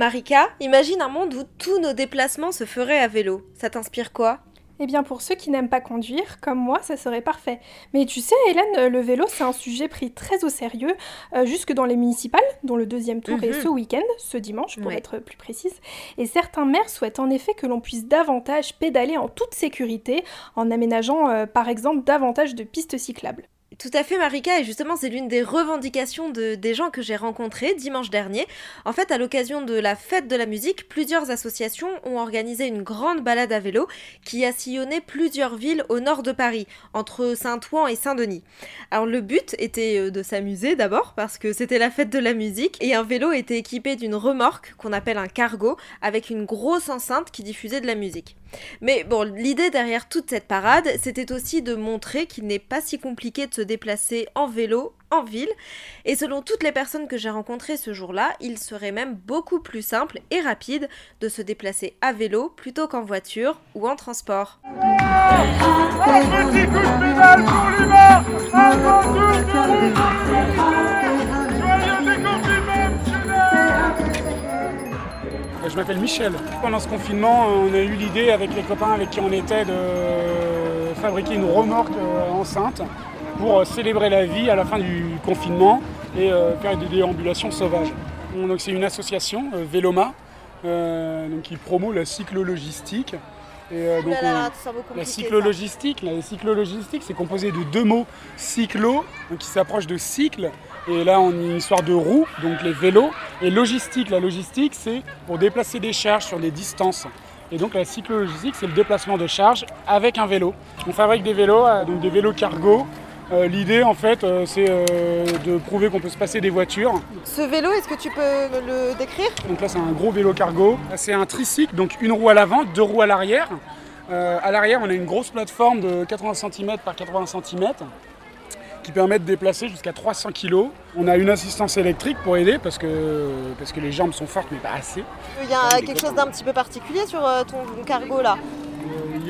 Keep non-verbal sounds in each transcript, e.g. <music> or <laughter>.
Marika, imagine un monde où tous nos déplacements se feraient à vélo. Ça t'inspire quoi? Eh bien, pour ceux qui n'aiment pas conduire, comme moi, ça serait parfait. Mais tu sais, Hélène, le vélo, c'est un sujet pris très au sérieux, euh, jusque dans les municipales, dont le deuxième tour est mhm. ce week-end, ce dimanche, pour être plus précise. Et certains maires souhaitent en effet que l'on puisse davantage pédaler en toute sécurité, en aménageant, euh, par exemple, davantage de pistes cyclables. Tout à fait, Marika, et justement, c'est l'une des revendications de, des gens que j'ai rencontrés dimanche dernier. En fait, à l'occasion de la fête de la musique, plusieurs associations ont organisé une grande balade à vélo qui a sillonné plusieurs villes au nord de Paris, entre Saint-Ouen et Saint-Denis. Alors, le but était euh, de s'amuser d'abord, parce que c'était la fête de la musique, et un vélo était équipé d'une remorque qu'on appelle un cargo, avec une grosse enceinte qui diffusait de la musique. Mais bon, l'idée derrière toute cette parade, c'était aussi de montrer qu'il n'est pas si compliqué de se déplacer en vélo en ville. Et selon toutes les personnes que j'ai rencontrées ce jour-là, il serait même beaucoup plus simple et rapide de se déplacer à vélo plutôt qu'en voiture ou en transport. Je m'appelle Michel. Pendant ce confinement, on a eu l'idée avec les copains avec qui on était de fabriquer une remorque euh, enceinte pour euh, célébrer la vie à la fin du confinement et euh, faire des déambulations sauvages. c'est une association, Véloma, qui promeut la cyclo-logistique. La cyclo-logistique, la cyclo-logistique, c'est composé de deux mots cyclo, qui s'approche de cycle, et là, on a une histoire de roues, donc les vélos. Et logistique, la logistique, c'est pour déplacer des charges sur des distances. Et donc la cyclo-logistique, c'est le déplacement de charges avec un vélo. On fabrique des vélos, euh, donc des vélos cargo. Euh, l'idée, en fait, euh, c'est de prouver qu'on peut se passer des voitures. Ce vélo, est-ce que tu peux le décrire? Donc là, c'est un gros vélo cargo. C'est un tricycle, donc une roue à l'avant, deux roues à l'arrière. à l'arrière, on a une grosse plateforme de 80 cm par 80 cm qui permet de déplacer jusqu'à 300 kg. On a une assistance électrique pour aider parce que, parce que les jambes sont fortes mais pas assez. Il y a quelque chose d'un petit peu particulier sur euh, ton, cargo là?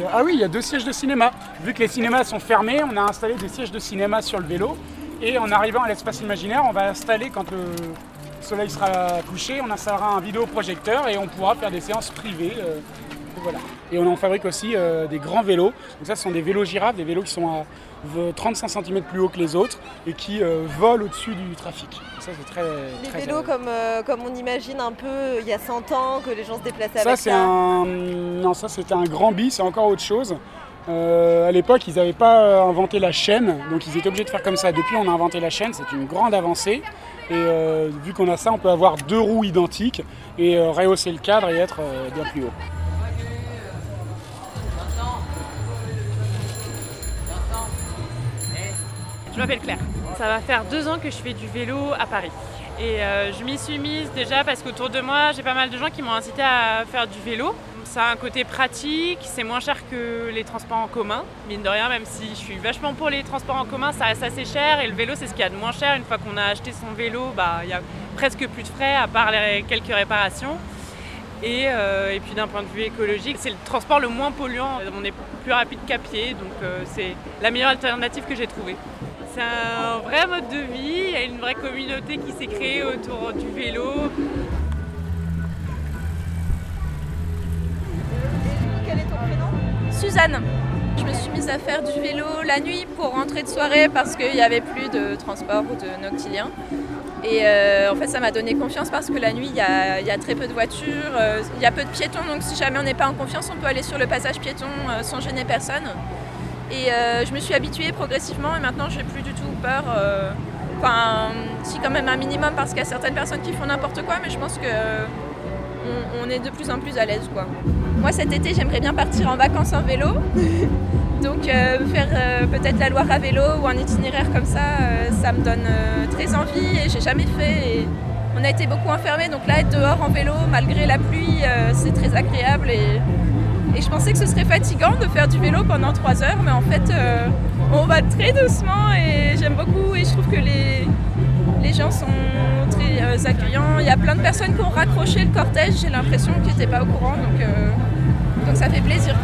Euh, Ah oui, il y a deux sièges de cinéma. Vu que les cinémas sont fermés, on a installé des sièges de cinéma sur le vélo. Et en arrivant à l'espace imaginaire, on va installer quand le soleil sera couché, on installera un vidéoprojecteur et on pourra faire des séances privées. Euh. Et on en fabrique aussi des grands vélos. Donc ça, ce sont des vélos girafes, des vélos qui sont à 35 cm plus haut que les autres et qui euh, volent au-dessus du trafic. Ça, c'est très, les vélos comme, euh, comme on imagine un peu il y a 100 ans que les gens se déplaçaient ça, avec ça. Un... Non, ça c'était un grand bis, c'est encore autre chose. Euh, à l'époque, ils n'avaient pas inventé la chaîne, donc ils étaient obligés de faire comme ça. Depuis, on a inventé la chaîne, c'est une grande avancée. Et vu qu'on a ça, on peut avoir deux roues identiques et rehausser le cadre et être bien plus haut. Je m'appelle Claire. Ça va faire deux ans que je fais du vélo à Paris. Et euh, je m'y suis mise déjà parce qu'autour de moi, j'ai pas mal de gens qui m'ont incité à faire du vélo. Ça a un côté pratique, c'est moins cher que les transports en commun. Mine de rien, même si je suis vachement pour les transports en commun, ça reste assez cher. Et le vélo, c'est ce qu'il y a de moins cher. Une fois qu'on a acheté son vélo, bah, il y a presque plus de frais à part quelques réparations. Et, euh, et, puis d'un point de vue écologique, c'est le transport le moins polluant. On est plus rapide qu'à pied, donc euh, c'est la meilleure alternative que j'ai trouvée. C'est un vrai mode de vie, il y a une vraie communauté qui s'est créée autour du vélo. Quel est ton prénom Suzanne. Je me suis mise à faire du vélo la nuit pour rentrer de soirée parce qu'il n'y avait plus de transport ou de noctilien. Et euh, en fait, ça m'a donné confiance parce que la nuit, il y a, très peu de voitures, euh, il y a peu de piétons. Donc, si jamais on n'est pas en confiance, on peut aller sur le passage piéton euh, sans gêner personne. Et euh, je me suis habituée progressivement et maintenant j'ai plus du tout peur. Euh, enfin, si quand même un minimum parce qu'il y a certaines personnes qui font n'importe quoi, mais je pense que on, est de plus en plus à l'aise quoi. Moi cet été j'aimerais bien partir en vacances en vélo. <laughs> Donc euh, faire peut-être la Loire à vélo ou un itinéraire comme ça, ça me donne très envie et j'ai jamais fait. On a été beaucoup enfermés, donc là être dehors en vélo malgré la pluie, c'est très agréable et, et, je pensais que ce serait fatigant de faire du vélo pendant 3 heures, mais en fait on va très doucement et j'aime beaucoup et je trouve que les, gens sont très euh, accueillants. Il y a plein de personnes qui ont raccroché le cortège, j'ai l'impression qu'ils n'étaient pas au courant, donc, euh, donc ça fait plaisir.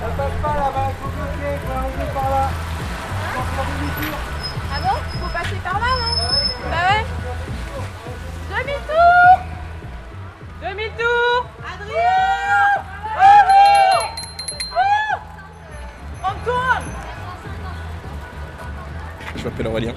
Ça passe pas là-bas, faut bloquer, faut par là. Ah bon? Faut passer par là, non Bah ouais. Demi-tour Demi-tour On Je m'appelle Aurélien.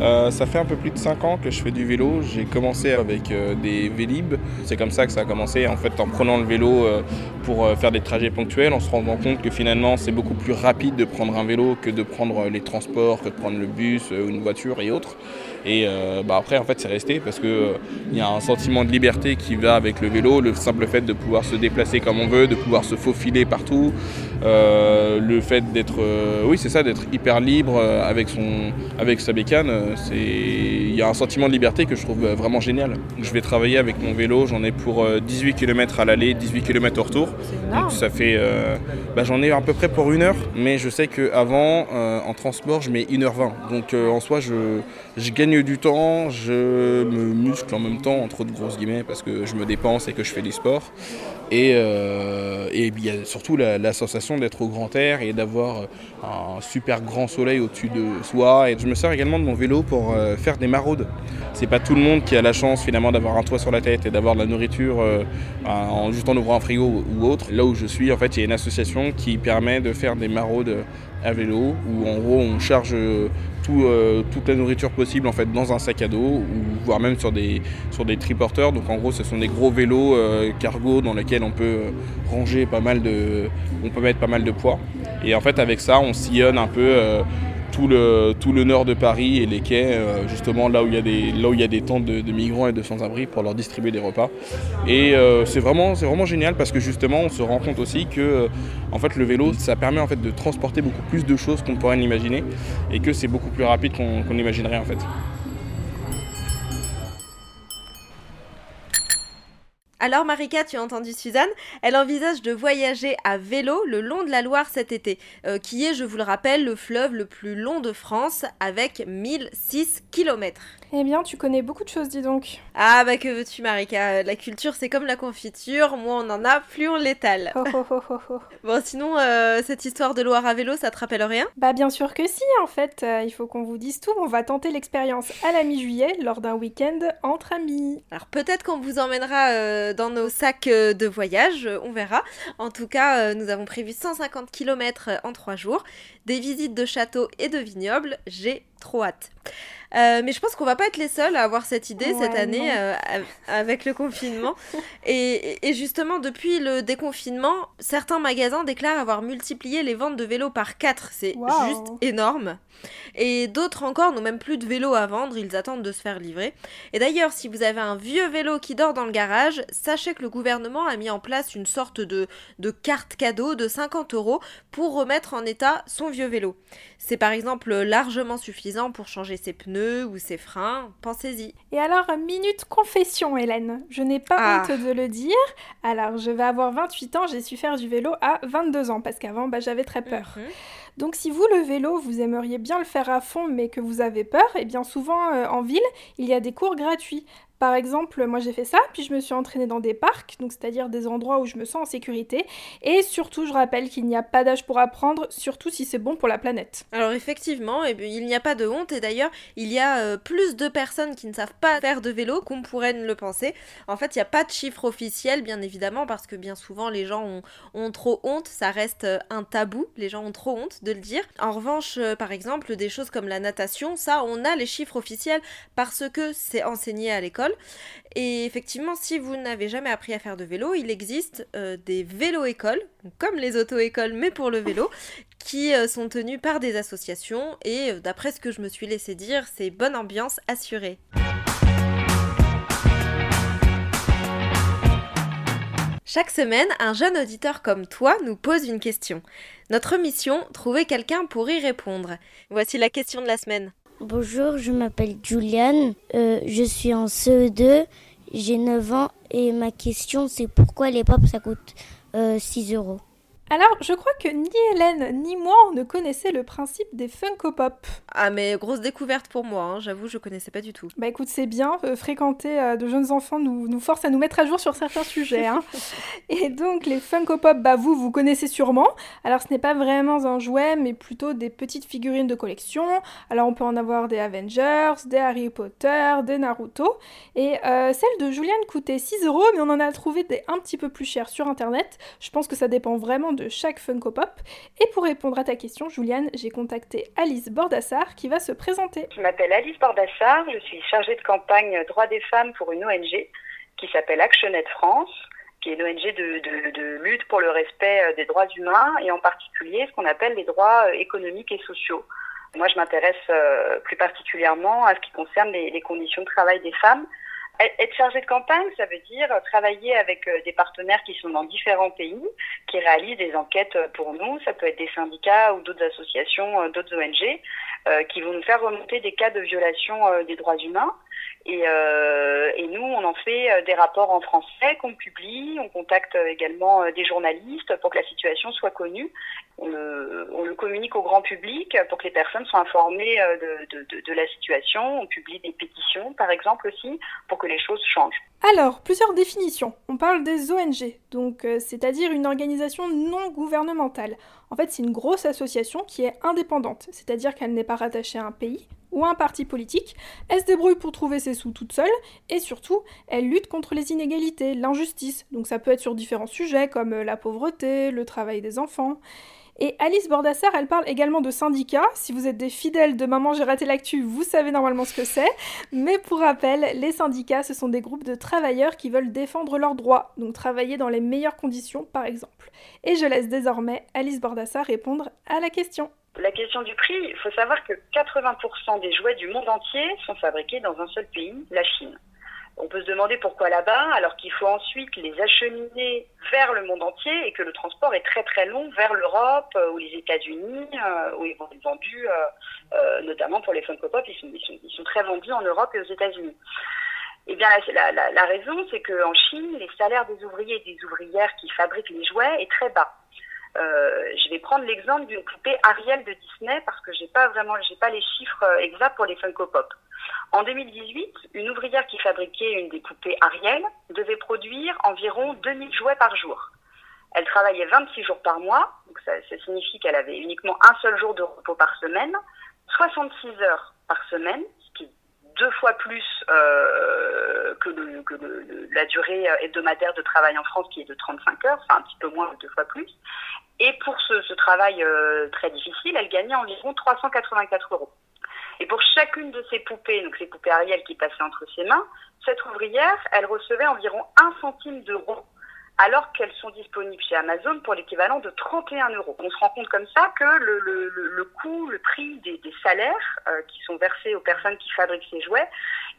Euh, ça fait un peu plus de 5 ans que je fais du vélo. J'ai commencé avec euh, des Vélib. C'est comme ça que ça a commencé. En fait, en prenant le vélo euh, pour faire des trajets ponctuels, en se rendant compte que finalement, c'est beaucoup plus rapide de prendre un vélo que de prendre les transports, que de prendre le bus ou une voiture et autres. Et euh, bah, après, en fait, c'est resté parce que euh, y a un sentiment de liberté qui va avec le vélo, le simple fait de pouvoir se déplacer comme on veut, de pouvoir se faufiler partout, euh, le fait d'être, oui, c'est ça, d'être hyper libre avec son, avec sa bécane. il y a un sentiment de liberté que je trouve vraiment génial. Je vais travailler avec mon vélo, j'en ai pour euh, 18 km à l'aller, 18 km au retour. Donc ça fait, bah, j'en ai à peu près pour une heure, mais je sais qu'avant, en transport, je mets 1h20. Donc en soi, je, je gagne du temps, je me muscle en même temps, entre de grosses guillemets, parce que je me dépense et que je fais du sport. Et euh, il y a surtout la, la sensation d'être au grand air et d'avoir un super grand soleil au-dessus de soi. Et je me sers également de mon vélo pour euh, faire des maraudes. C'est pas tout le monde qui a la chance finalement d'avoir un toit sur la tête et d'avoir de la nourriture euh, en, juste en ouvrant un frigo ou autre. Là où je suis, en fait, il y a une association qui permet de faire des maraudes à vélo où en gros on charge euh, tout, euh, toute la nourriture possible en fait dans un sac à dos ou voire même sur des sur des triporteurs. Donc en gros ce sont des gros vélos euh, cargo dans lesquels on peut ranger pas mal de on peut mettre pas mal de poids. Et en fait avec ça on sillonne un peu tout le, nord de Paris et les quais, euh, justement là où il y a des, là tentes de, migrants et de sans-abri pour leur distribuer des repas. Et euh, c'est vraiment, vraiment génial parce que justement on se rend compte aussi que euh, en fait, le vélo ça permet en fait, de transporter beaucoup plus de choses qu'on pourrait l'imaginer et que c'est beaucoup plus rapide qu'on imaginerait en fait. Alors Marika, tu as entendu Suzanne Elle envisage de voyager à vélo le long de la Loire cet été, euh, qui est, je vous le rappelle, le fleuve le plus long de France avec 1006 km. Eh bien, tu connais beaucoup de choses, dis donc. Ah bah que veux-tu Marika? La culture c'est comme la confiture, moins on en a, plus on l'étale. Oh. Bon sinon, euh, cette histoire de Loire à vélo, ça te rappelle rien? Bah bien sûr que si, en fait, euh, il faut qu'on vous dise tout. On va tenter l'expérience à la mi-juillet lors d'un week-end entre amis. Alors peut-être qu'on vous emmènera dans nos sacs euh, de voyage, euh, on verra. En tout cas, euh, nous avons prévu 150 km en 3 jours, des visites de châteaux et de vignobles, j'ai trop hâte. Euh, mais je pense qu'on va pas être les seuls à avoir cette idée cette année euh, av- avec le confinement. <laughs> et, et justement, depuis le déconfinement, certains magasins déclarent avoir multiplié les ventes de vélos par 4. C'est Wow. juste énorme. Et d'autres encore n'ont même plus de vélos à vendre, ils attendent de se faire livrer. Et d'ailleurs, si vous avez un vieux vélo qui dort dans le garage, sachez que le gouvernement a mis en place une sorte de, de carte cadeau de 50 euros pour remettre en état son vieux vélo. C'est par exemple largement suffisant pour changer ses pneus ou ses freins, pensez-y. Et alors, minute confession, Hélène. Je n'ai pas Ah. honte de le dire. Alors, je vais avoir 28 ans, j'ai su faire du vélo à 22 ans, parce qu'avant, bah, j'avais très peur. Mhm. Donc, si vous, le vélo, vous aimeriez bien le faire à fond, mais que vous avez peur, eh bien, souvent, euh, en ville, il y a des cours gratuits. Par exemple, moi j'ai fait ça, puis je me suis entraînée dans des parcs, donc c'est-à-dire des endroits où je me sens en sécurité. Et surtout, je rappelle qu'il n'y a pas d'âge pour apprendre, surtout si c'est bon pour la planète. Alors effectivement, eh bien, il n'y a pas de honte et d'ailleurs il y a euh, plus de personnes qui ne savent pas faire de vélo qu'on pourrait ne le penser. En fait, il n'y a pas de chiffre officiel bien évidemment parce que bien souvent les gens ont, ont trop honte, ça reste euh, un tabou, les gens ont trop honte de le dire. En revanche, euh, par exemple, des choses comme la natation, ça on a les chiffres officiels parce que c'est enseigné à l'école. Et effectivement, si vous n'avez jamais appris à faire de vélo, il existe euh, des vélo-écoles, comme les auto-écoles mais pour le vélo, qui euh, sont tenus par des associations et d'après ce que je me suis laissé dire, c'est bonne ambiance assurée. Chaque semaine, un jeune auditeur comme toi nous pose une question. Notre mission, trouver quelqu'un pour y répondre. Voici la question de la semaine. Bonjour, je m'appelle Juliane, euh, je suis en CE2, j'ai 9 ans et ma question c'est pourquoi les pop ça coûte 6 euros? Alors, je crois que ni Hélène ni moi on ne connaissait le principe des Funko Pop. Ah, mais grosse découverte pour moi, hein. j'avoue, je connaissais pas du tout. Bah écoute, c'est bien, euh, fréquenter euh, de jeunes enfants nous, nous force à nous mettre à jour sur certains sujets. Hein. <laughs> Et donc, les Funko Pop, bah vous, vous connaissez sûrement. Alors, ce n'est pas vraiment un jouet, mais plutôt des petites figurines de collection. Alors, on peut en avoir des Avengers, des Harry Potter, des Naruto. Et euh, celle de Juliane coûtait 6 euros, mais on en a trouvé des un petit peu plus chères sur internet. Je pense que ça dépend vraiment de chaque Funko Pop. Et pour répondre à ta question, Juliane, j'ai contacté Alice Bordassar qui va se présenter. Je m'appelle Alice Bordassar, je suis chargée de campagne droits des femmes pour une ONG qui s'appelle ActionNet France qui est une ONG de, lutte pour le respect euh, des droits humains et en particulier ce qu'on appelle les droits euh, économiques et sociaux. Moi, je m'intéresse euh, plus particulièrement à ce qui concerne les conditions de travail des femmes être chargé de campagne, ça veut dire travailler avec euh, des partenaires qui sont dans différents pays, qui réalisent des enquêtes pour nous. Ça peut être des syndicats ou d'autres associations, euh, d'autres ONG, euh, qui vont nous faire remonter des cas de violation des droits humains. Et, euh, et, nous, on en fait euh, des rapports en français qu'on publie. On contacte euh, également des journalistes pour que la situation soit connue. On le, communique au grand public pour que les personnes soient informées de, la situation. On publie des pétitions, par exemple, aussi, pour que les choses changent. Alors, plusieurs définitions. On parle des ONG, donc c'est-à-dire une organisation non gouvernementale. En fait, c'est une grosse association qui est indépendante, c'est-à-dire qu'elle n'est pas rattachée à un pays, ou un parti politique, elle se débrouille pour trouver ses sous toute seule, et surtout, elle lutte contre les inégalités, l'injustice, donc ça peut être sur différents sujets comme euh, la pauvreté, le travail des enfants. Et Alice Bordassar, elle parle également de syndicats. Si vous êtes des fidèles de Maman, j'ai raté l'actu, vous savez normalement ce que c'est. Mais pour rappel, les syndicats, ce sont des groupes de travailleurs qui veulent défendre leurs droits, donc travailler dans les meilleures conditions, par exemple. Et je laisse désormais Alice Bordassar répondre à la question. La question du prix, il faut savoir que 80% des jouets du monde entier sont fabriqués dans un seul pays, la Chine. On peut se demander pourquoi là-bas, alors qu'il faut ensuite les acheminer vers le monde entier et que le transport est très très long vers l'Europe euh, ou les États-Unis, euh, où ils vont être vendus, euh, notamment pour les Funko Pop, ils sont, très vendus en Europe et aux États-Unis. Eh bien, la, raison, c'est qu'en Chine, les salaires des ouvriers et des ouvrières qui fabriquent les jouets est très bas. Je vais prendre l'exemple d'une poupée Ariel de Disney parce que j'ai pas vraiment, j'ai pas les chiffres exacts pour les Funko Pop. En 2018, une ouvrière qui fabriquait une des poupées Ariel devait produire environ 2000 jouets par jour. Elle travaillait 26 jours par mois, donc ça, signifie qu'elle avait uniquement un seul jour de repos par semaine, 66 heures par semaine, ce qui est deux fois plus euh, que, la durée euh, hebdomadaire de travail en France qui est de 35 heures, enfin un petit peu moins de deux fois plus. Et pour ce, travail euh, très difficile, elle gagnait environ 384 euros. Et pour chacune de ces poupées, donc ces poupées Ariel qui passaient entre ses mains, cette ouvrière, elle recevait environ 1 centime d'euro, alors qu'elles sont disponibles chez Amazon pour l'équivalent de 31 euros. On se rend compte comme ça que le, coût, le prix des, salaires euh, qui sont versés aux personnes qui fabriquent ces jouets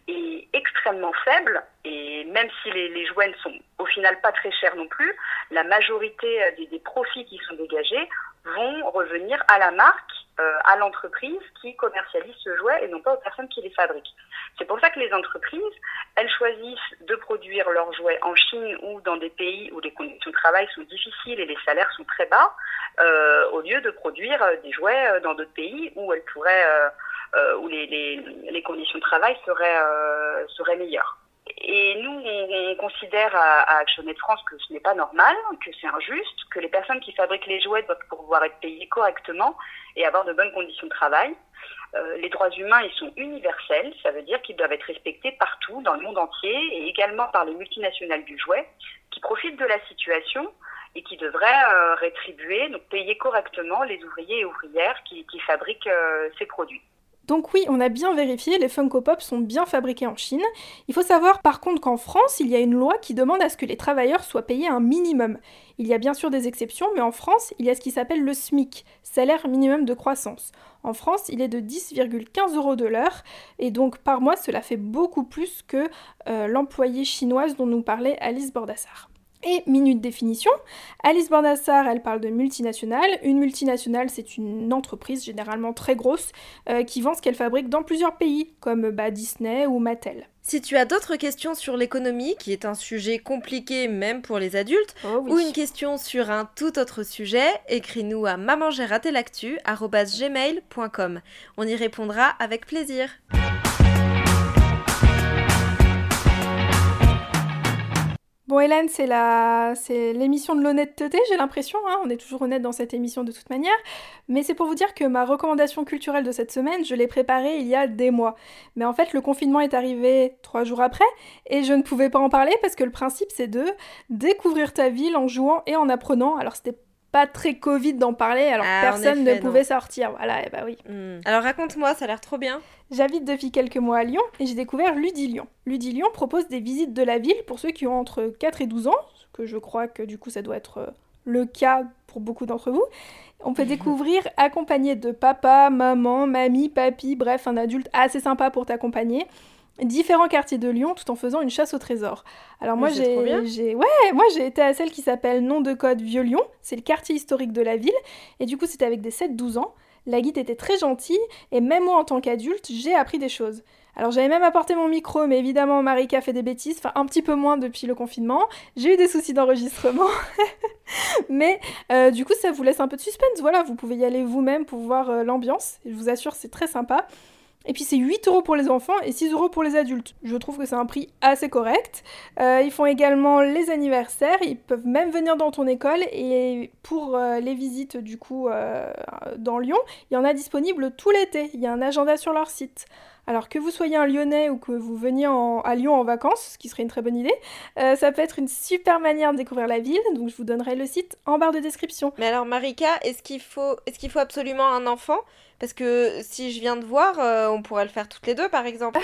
est extrêmement faible et même si les, jouets ne sont au final pas très chers non plus, la majorité euh, des, profits qui sont dégagés vont revenir à la marque, à l'entreprise qui commercialise ce jouet et non pas aux personnes qui les fabriquent. C'est pour ça que les entreprises, elles choisissent de produire leurs jouets en Chine ou dans des pays où les conditions de travail sont difficiles et les salaires sont très bas, euh, au lieu de produire des jouets dans d'autres pays où elles pourraient euh, où les, les, les, conditions de travail seraient, euh, seraient meilleures. Et nous, on, considère à, à ActionAid France que ce n'est pas normal, que c'est injuste, que les personnes qui fabriquent les jouets doivent pouvoir être payées correctement et avoir de bonnes conditions de travail. Euh, les droits humains, ils sont universels, ça veut dire qu'ils doivent être respectés partout, dans le monde entier, et également par les multinationales du jouet, qui profitent de la situation et qui devraient euh, rétribuer, donc payer correctement les ouvriers et ouvrières qui, qui fabriquent euh, ces produits. Donc oui, on a bien vérifié, les Funko Pop sont bien fabriqués en Chine. Il faut savoir par contre qu'en France, il y a une loi qui demande à ce que les travailleurs soient payés un minimum. Il y a bien sûr des exceptions, mais en France, il y a ce qui s'appelle le SMIC, salaire minimum de croissance. En France, il est de 10,15 euros de l'heure, et donc par mois, cela fait beaucoup plus que euh, l'employée chinoise dont nous parlait Alice Bordassar. Et minute définition, Alice Bordassar, elle parle de multinationale. Une multinationale, c'est une entreprise généralement très grosse euh, qui vend ce qu'elle fabrique dans plusieurs pays, comme bah, Disney ou Mattel. Si tu as d'autres questions sur l'économie, qui est un sujet compliqué même pour les adultes, Oh oui. ou une question sur un tout autre sujet, écris-nous à mamangeraté-l'actu@gmail.com. On y répondra avec plaisir. Bon, Hélène, c'est la... l'émission de l'honnêteté, j'ai l'impression. hein. On est toujours honnête dans cette émission de toute manière. Mais c'est pour vous dire que ma recommandation culturelle de cette semaine, je l'ai préparée il y a des mois. Mais en fait, le confinement est arrivé trois jours après et je ne pouvais pas en parler parce que le principe, c'est de découvrir ta ville en jouant et en apprenant. Alors, c'était pas très Covid d'en parler, alors Ah, personne effet, ne non. pouvait sortir. Voilà, et bah oui. Hmm. Alors raconte-moi, ça a l'air trop bien. J'habite depuis quelques mois à Lyon et j'ai découvert Ludilyon. Ludilyon propose des visites de la ville pour ceux qui ont entre 4 et 12 ans, ce que je crois que du coup ça doit être euh, le cas pour beaucoup d'entre vous. On peut <laughs> découvrir accompagné de papa, maman, mamie, papy, bref, un adulte assez sympa pour t'accompagner. Différents quartiers de Lyon tout en faisant une chasse au trésor. Alors moi j'ai, ouais, moi j'ai été à celle qui s'appelle Nom de code Vieux-Lyon, c'est le quartier historique de la ville et du coup c'était avec des 7-12 ans. La guide était très gentille et même moi en tant qu'adulte, j'ai appris des choses. Alors j'avais même apporté mon micro, mais évidemment Marika fait des bêtises, enfin un petit peu moins depuis le confinement. J'ai eu des soucis d'enregistrement, <laughs> mais euh, du coup ça vous laisse un peu de suspense. Voilà, vous pouvez y aller vous-même pour voir euh, l'ambiance. Je vous assure, c'est très sympa. Et puis c'est 8 euros pour les enfants et 6 euros pour les adultes. Je trouve que c'est un prix assez correct. Euh, ils font également les anniversaires, ils peuvent même venir dans ton école et pour euh, les visites du coup euh, dans Lyon, il y en a disponible tout l'été. Il y a un agenda sur leur site. Alors que vous soyez un Lyonnais ou que vous veniez en- à Lyon en vacances, ce qui serait une très bonne idée, ça peut être une super manière de découvrir la ville. Donc je vous donnerai le site en barre de description. Mais alors Marika, est-ce qu'il faut, est-ce qu'il faut absolument un enfant? Parce que si je viens de voir, euh, on pourrait le faire toutes les deux par exemple.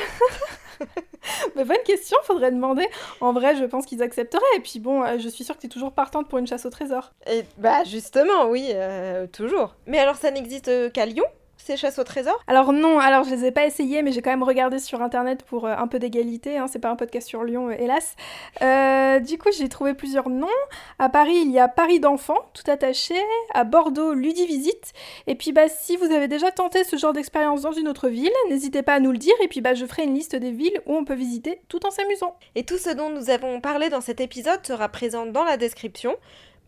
<laughs> Mais bonne question, faudrait demander. En vrai, je pense qu'ils accepteraient. Et puis bon, euh, je suis sûre que tu es toujours partante pour une chasse au trésor. Et bah justement, oui, euh, toujours. Mais alors ça n'existe qu'à Lyon, ces chasses au trésor? Alors non, alors je les ai pas essayés, mais j'ai quand même regardé sur internet pour euh, un peu d'égalité. Hein, c'est pas un podcast sur Lyon, euh, hélas. Euh, du coup, j'ai trouvé plusieurs noms. À Paris, il y a Paris d'enfants, tout attaché. À Bordeaux, Ludivisite. Et puis, bah, si vous avez déjà tenté ce genre d'expérience dans une autre ville, n'hésitez pas à nous le dire. Et puis, bah, je ferai une liste des villes où on peut visiter tout en s'amusant. Et tout ce dont nous avons parlé dans cet épisode sera présent dans la description.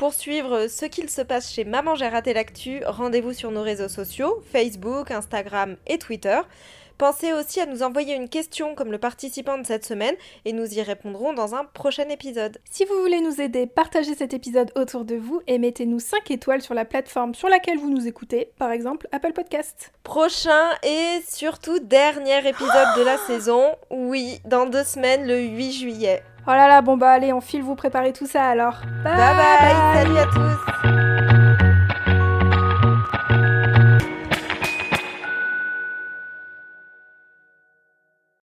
Pour suivre ce qu'il se passe chez Maman j'ai raté l'actu, rendez-vous sur nos réseaux sociaux, Facebook, Instagram et Twitter. Pensez aussi à nous envoyer une question comme le participant de cette semaine et nous y répondrons dans un prochain épisode. Si vous voulez nous aider, partagez cet épisode autour de vous et mettez-nous 5 étoiles sur la plateforme sur laquelle vous nous écoutez, par exemple Apple Podcast. Prochain et surtout dernier épisode de la <gasps> saison, oui, dans deux semaines, le 8 juillet. Oh là là, bon bah allez, on file vous préparer tout ça alors. Bye bye, salut à tous